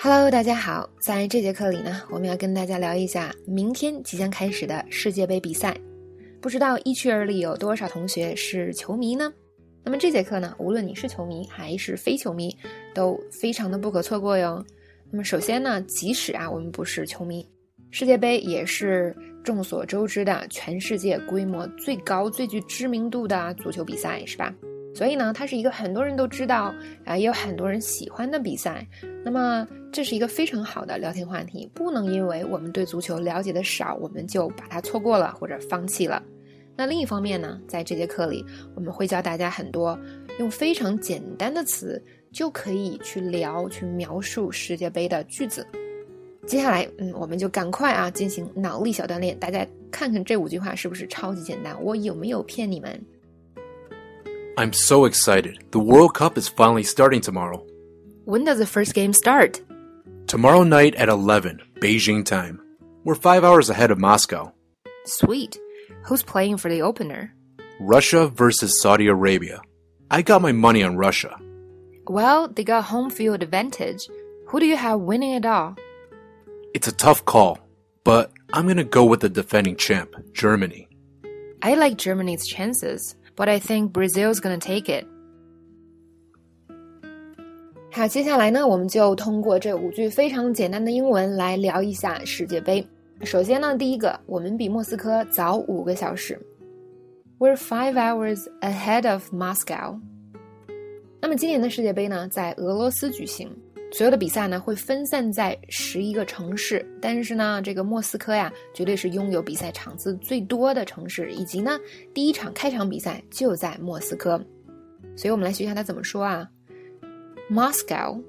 Hello，大家好，在这节课里呢，我们要跟大家聊一下明天即将开始的世界杯比赛。不知道一区儿里有多少同学是球迷呢？那么这节课呢，无论你是球迷还是非球迷，都非常的不可错过哟。那么首先呢，即使啊我们不是球迷，世界杯也是众所周知的全世界规模最高、最具知名度的足球比赛，是吧？所以呢，它是一个很多人都知道啊，也有很多人喜欢的比赛。那么，这是一个非常好的聊天话题，不能因为我们对足球了解的少，我们就把它错过了或者放弃了。那另一方面呢，在这节课里，我们会教大家很多用非常简单的词就可以去聊、去描述世界杯的句子。接下来，嗯，我们就赶快啊进行脑力小锻炼，大家看看这五句话是不是超级简单？我有没有骗你们？I'm so excited. The World Cup is finally starting tomorrow. When does the first game start? Tomorrow night at 11, Beijing time. We're five hours ahead of Moscow. Sweet. Who's playing for the opener? Russia versus Saudi Arabia. I got my money on Russia. Well, they got home field advantage. Who do you have winning it all? It's a tough call, but I'm gonna go with the defending champ, Germany. I like Germany's chances but I think Brazil's gonna take it. 好，接下来呢，我们就通过这五句非常简单的英文来聊一下世界杯。首先呢，第一个，我们比莫斯科早五个小时，We're five hours ahead of Moscow。那么今年的世界杯呢，在俄罗斯举行。所有的比赛呢会分散在十一个城市，但是呢，这个莫斯科呀，绝对是拥有比赛场次最多的城市，以及呢，第一场开场比赛就在莫斯科，所以我们来学一下它怎么说啊，Moscow。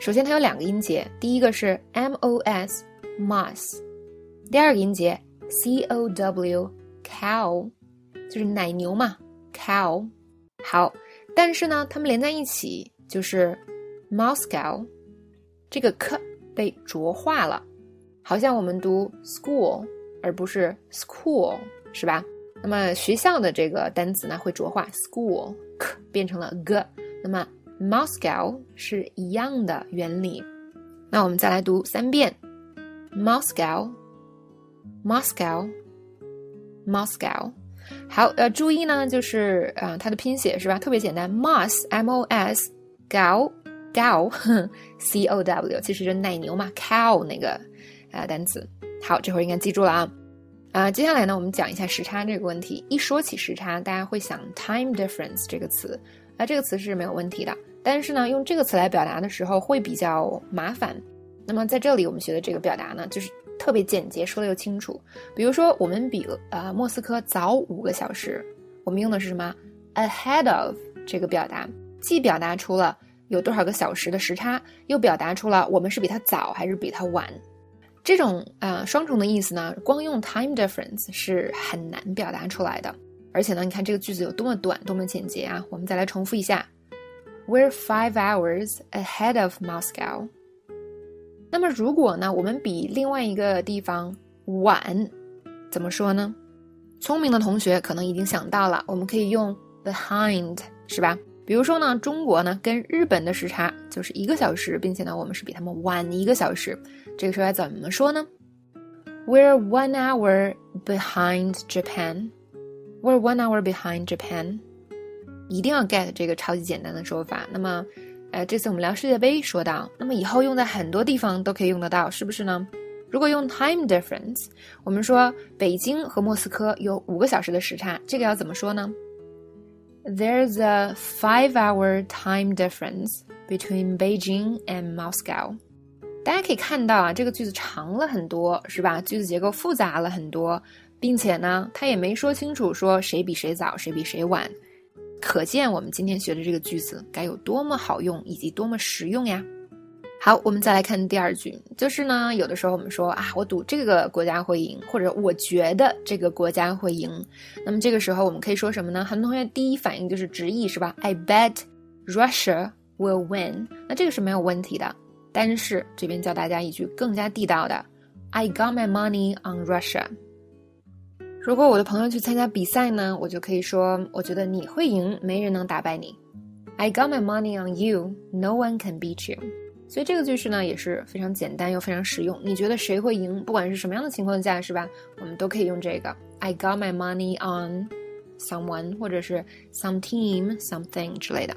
首先它有两个音节，第一个是 M O S，Mos，第二个音节 C O W，Cow，就是奶牛嘛，Cow。好，但是呢，它们连在一起就是。Moscow，这个 k 被浊化了，好像我们读 school 而不是 school，是吧？那么学校的这个单词呢会浊化，school k 变成了 g，那么 Moscow 是一样的原理。那我们再来读三遍，Moscow，Moscow，Moscow。好，呃，注意呢，就是啊，它的拼写是吧？特别简单，mos m o s，gao Cow c o w 其实就是奶牛嘛，cow 那个啊单词。好，这会儿应该记住了啊啊！接下来呢，我们讲一下时差这个问题。一说起时差，大家会想 time difference 这个词啊，这个词是没有问题的。但是呢，用这个词来表达的时候会比较麻烦。那么在这里我们学的这个表达呢，就是特别简洁，说的又清楚。比如说，我们比呃莫斯科早五个小时，我们用的是什么 ahead of 这个表达，既表达出了。有多少个小时的时差，又表达出了我们是比他早还是比他晚，这种啊双重的意思呢，光用 time difference 是很难表达出来的。而且呢，你看这个句子有多么短，多么简洁啊！我们再来重复一下：We're five hours ahead of Moscow。那么如果呢，我们比另外一个地方晚，怎么说呢？聪明的同学可能已经想到了，我们可以用 behind，是吧？比如说呢，中国呢跟日本的时差就是一个小时，并且呢我们是比他们晚一个小时。这个时候要怎么说呢？We're one hour behind Japan. We're one hour behind Japan. 一定要 get 这个超级简单的说法。那么，呃，这次我们聊世界杯说到，那么以后用在很多地方都可以用得到，是不是呢？如果用 time difference，我们说北京和莫斯科有五个小时的时差，这个要怎么说呢？There's a five-hour time difference between Beijing and Moscow。大家可以看到啊，这个句子长了很多，是吧？句子结构复杂了很多，并且呢，它也没说清楚说谁比谁早，谁比谁晚。可见我们今天学的这个句子该有多么好用，以及多么实用呀！好，我们再来看第二句，就是呢，有的时候我们说啊，我赌这个国家会赢，或者我觉得这个国家会赢。那么这个时候我们可以说什么呢？很多同学第一反应就是直译，是吧？I bet Russia will win。那这个是没有问题的。但是这边教大家一句更加地道的，I got my money on Russia。如果我的朋友去参加比赛呢，我就可以说，我觉得你会赢，没人能打败你。I got my money on you，no one can beat you。所以这个句式呢也是非常简单又非常实用。你觉得谁会赢？不管是什么样的情况下，是吧？我们都可以用这个。I got my money on someone，或者是 some team something 之类的。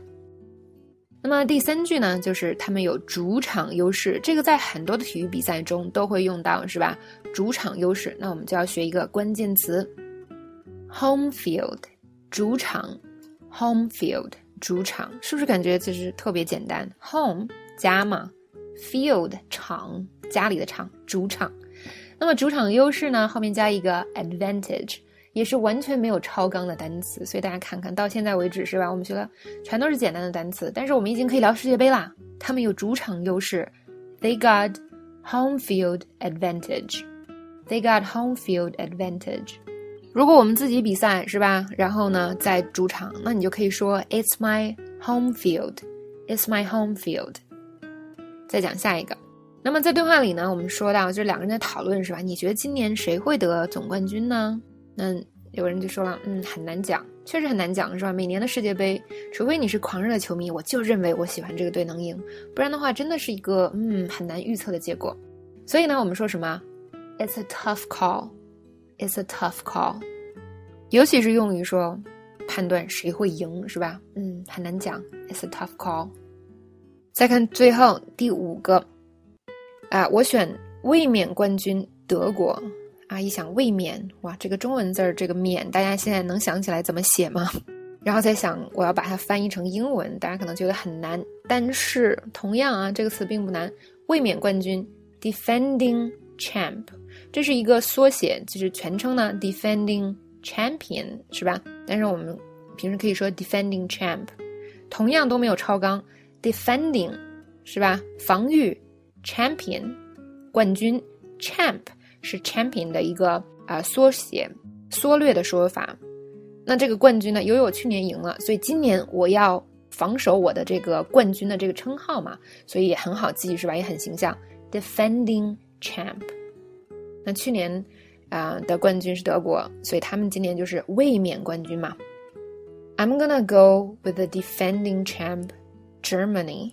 那么第三句呢，就是他们有主场优势，这个在很多的体育比赛中都会用到，是吧？主场优势，那我们就要学一个关键词，home field，主场，home field。主场是不是感觉其实特别简单？Home 家嘛，Field 场家里的场，主场。那么主场优势呢？后面加一个 advantage，也是完全没有超纲的单词。所以大家看看到现在为止是吧？我们学的全都是简单的单词，但是我们已经可以聊世界杯啦。他们有主场优势，They got home field advantage. They got home field advantage. 如果我们自己比赛是吧？然后呢，在主场，那你就可以说 "It's my home field." It's my home field. 再讲下一个。那么在对话里呢，我们说到就是两个人在讨论是吧？你觉得今年谁会得总冠军呢？那有人就说了，嗯，很难讲，确实很难讲是吧？每年的世界杯，除非你是狂热的球迷，我就认为我喜欢这个队能赢，不然的话，真的是一个嗯很难预测的结果。所以呢，我们说什么？It's a tough call. It's a tough call，尤其是用于说判断谁会赢，是吧？嗯，很难讲。It's a tough call。再看最后第五个，啊，我选卫冕冠军德国。啊，一想卫冕，哇，这个中文字儿这个冕，大家现在能想起来怎么写吗？然后再想我要把它翻译成英文，大家可能觉得很难。但是同样啊，这个词并不难。卫冕冠军，defending champ。这是一个缩写，就是全称呢，defending champion 是吧？但是我们平时可以说 defending champ，同样都没有超纲，defending 是吧？防御 champion 冠军 champ 是 champion 的一个啊缩写，缩略的说法。那这个冠军呢，由于我去年赢了，所以今年我要防守我的这个冠军的这个称号嘛，所以也很好记是吧？也很形象，defending champ。那去年，啊的冠军是德国，所以他们今年就是卫冕冠军嘛。I'm gonna go with the defending champ, Germany。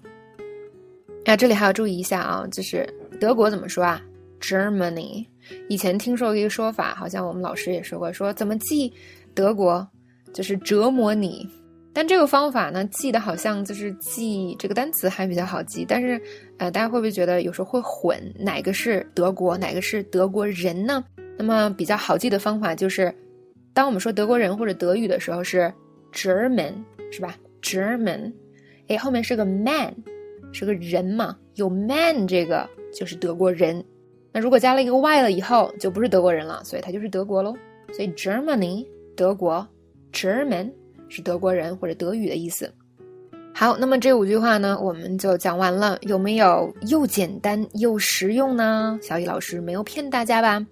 啊，这里还要注意一下啊，就是德国怎么说啊？Germany。以前听说过一个说法，好像我们老师也说过，说怎么记德国，就是折磨你。但这个方法呢，记的好像就是记这个单词还比较好记，但是，呃，大家会不会觉得有时候会混哪个是德国，哪个是德国人呢？那么比较好记的方法就是，当我们说德国人或者德语的时候是 German，是吧？German，哎，后面是个 man，是个人嘛，有 man 这个就是德国人。那如果加了一个 y 了以后，就不是德国人了，所以它就是德国喽。所以 Germany，德国，German。是德国人或者德语的意思。好，那么这五句话呢，我们就讲完了。有没有又简单又实用呢？小雨老师没有骗大家吧？